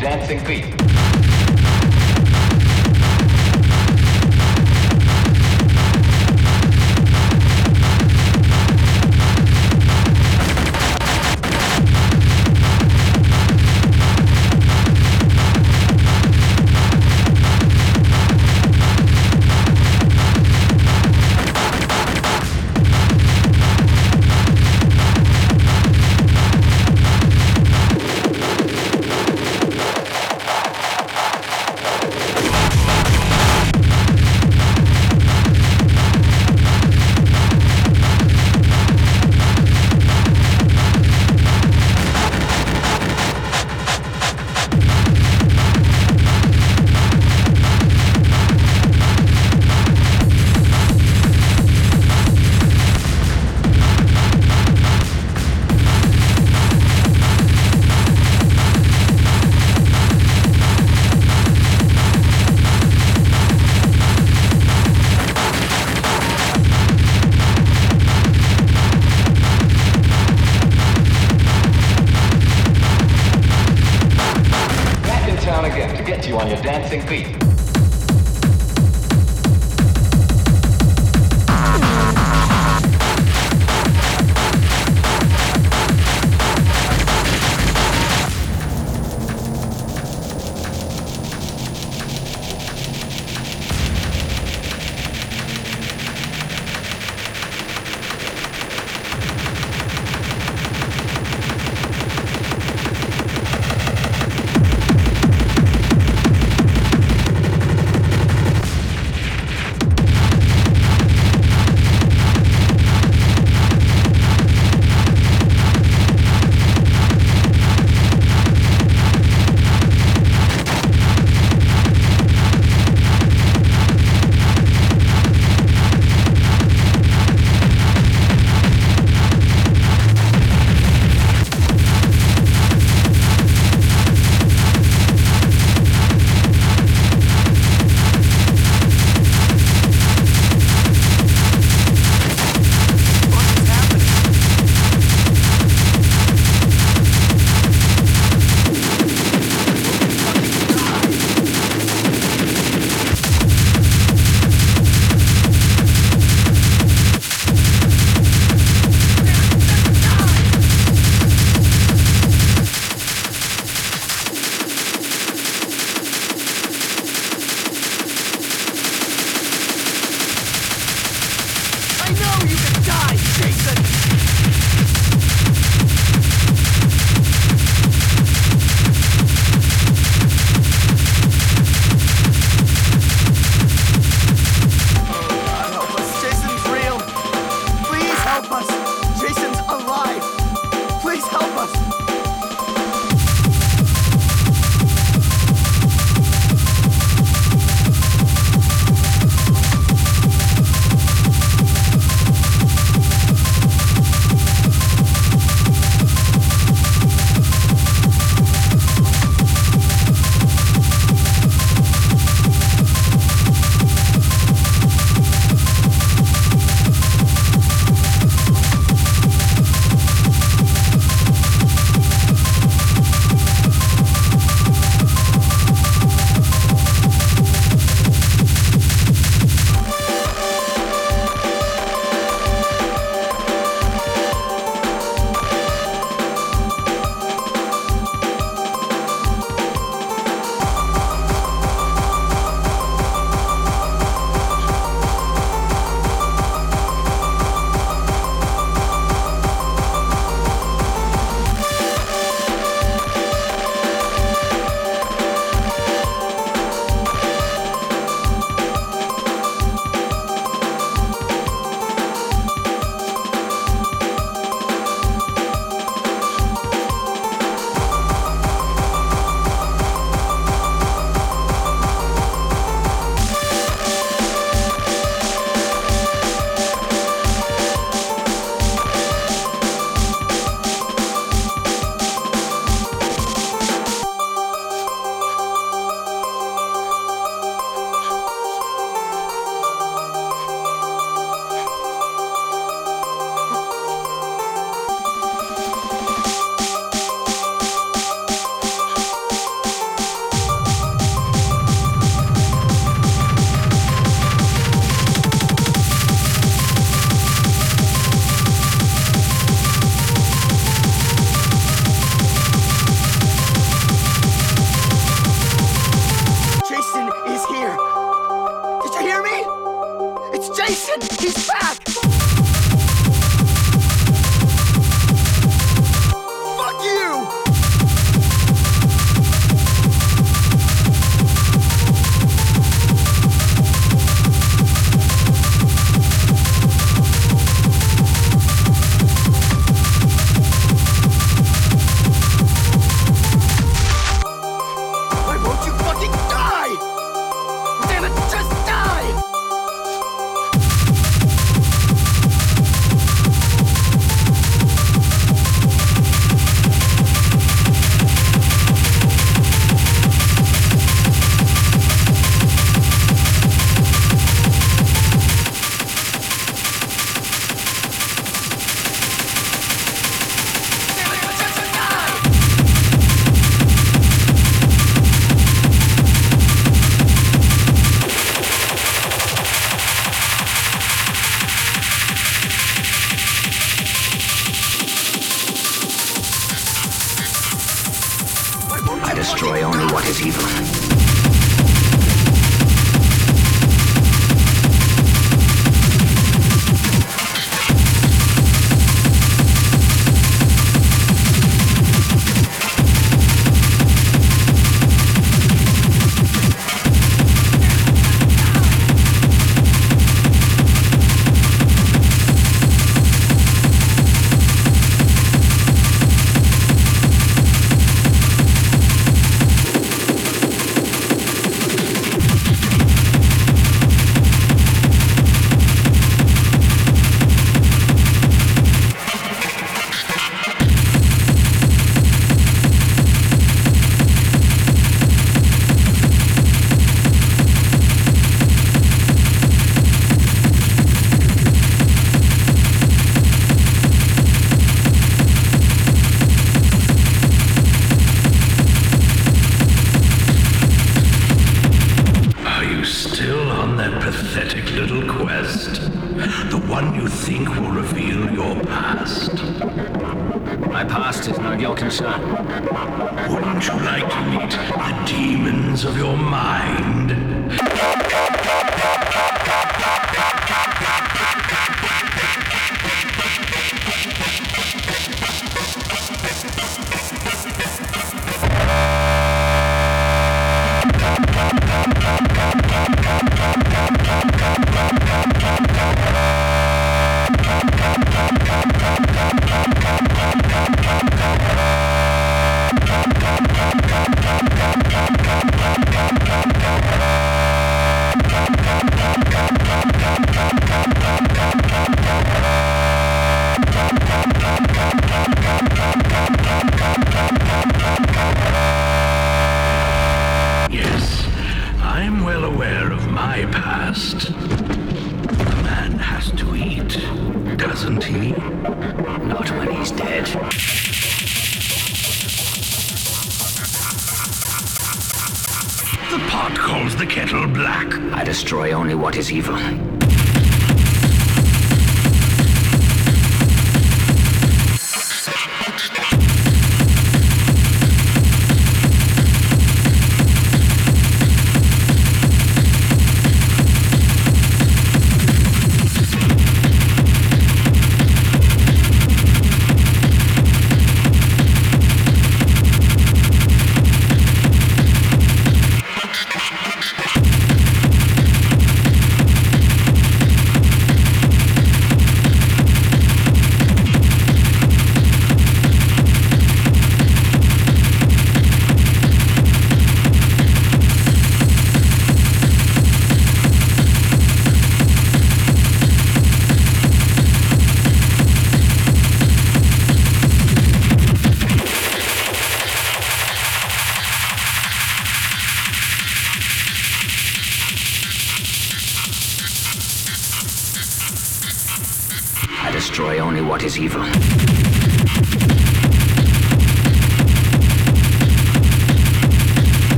dancing feet.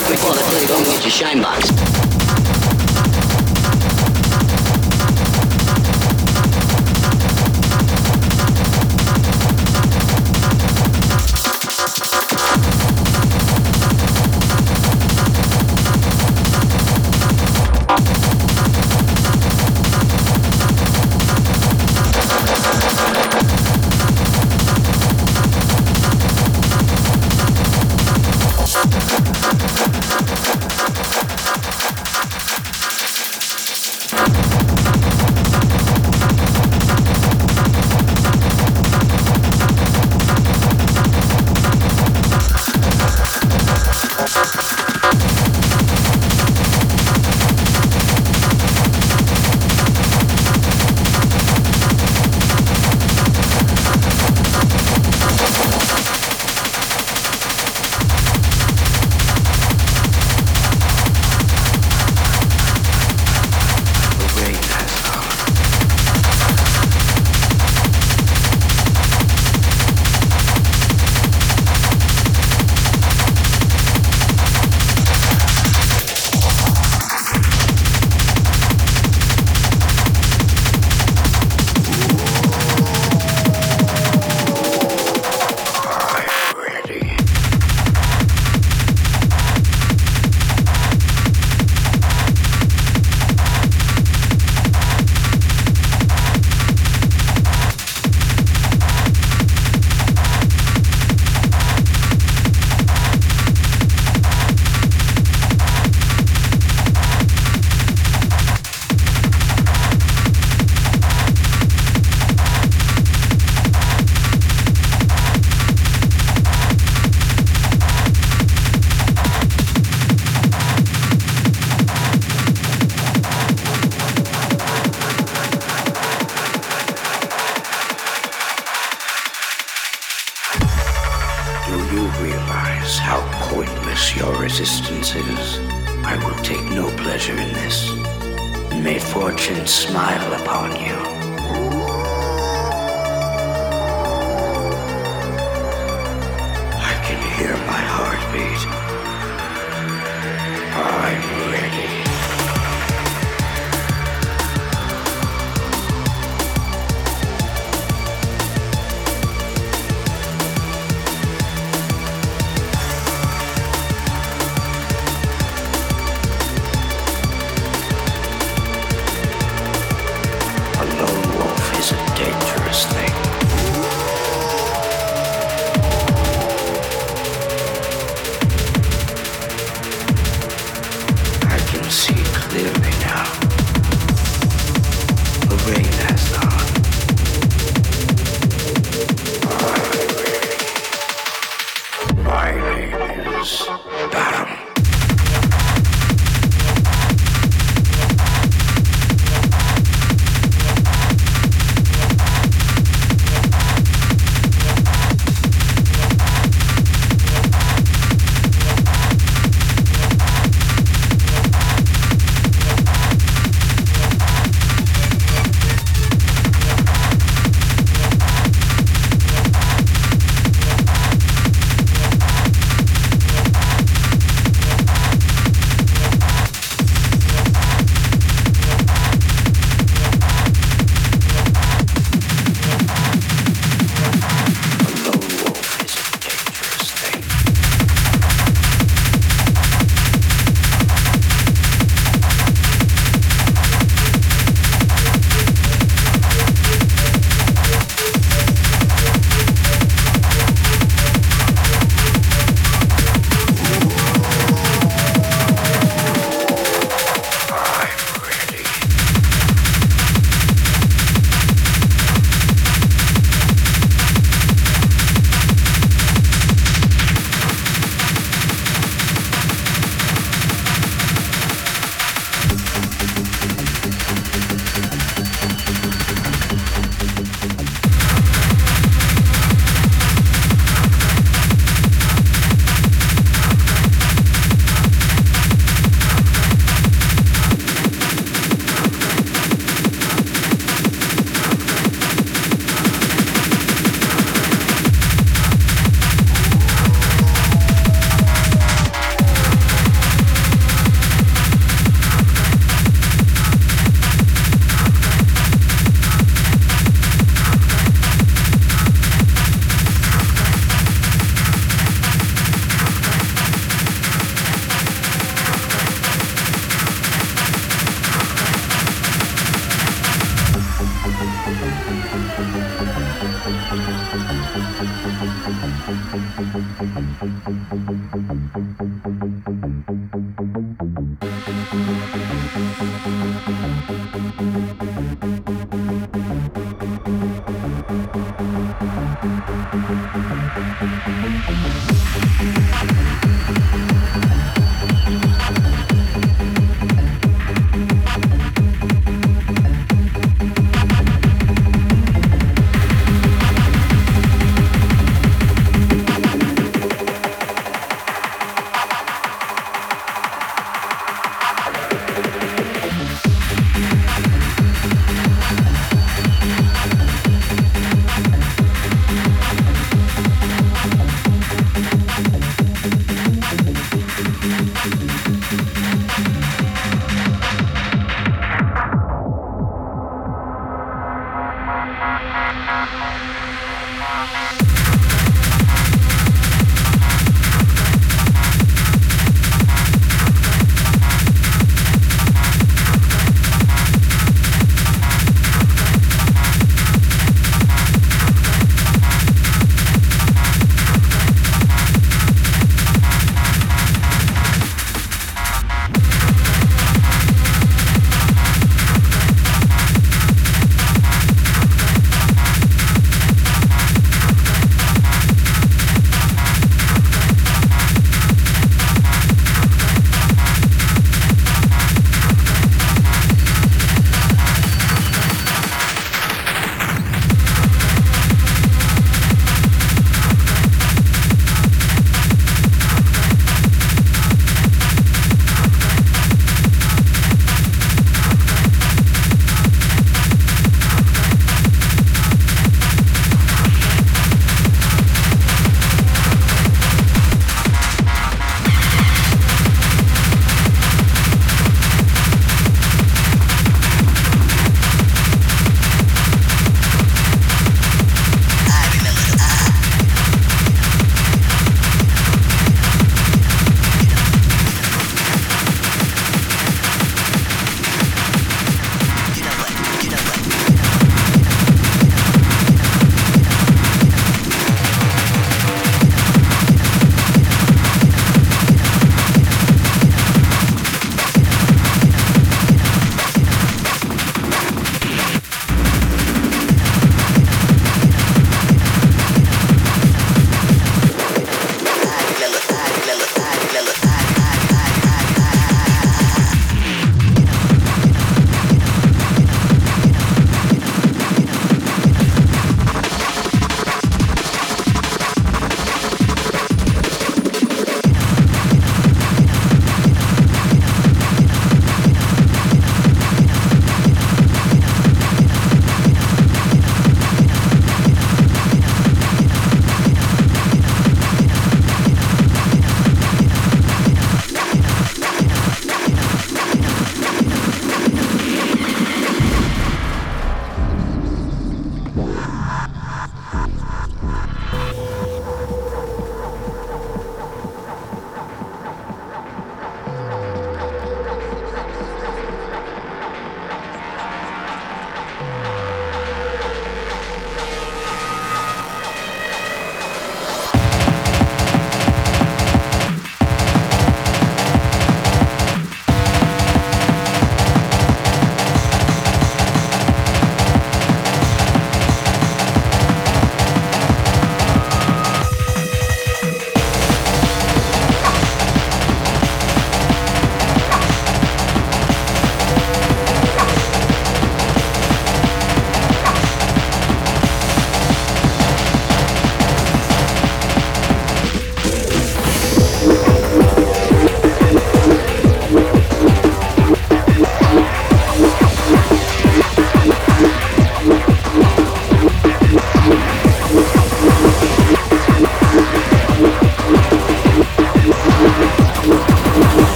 quick before the police go and get your shine box.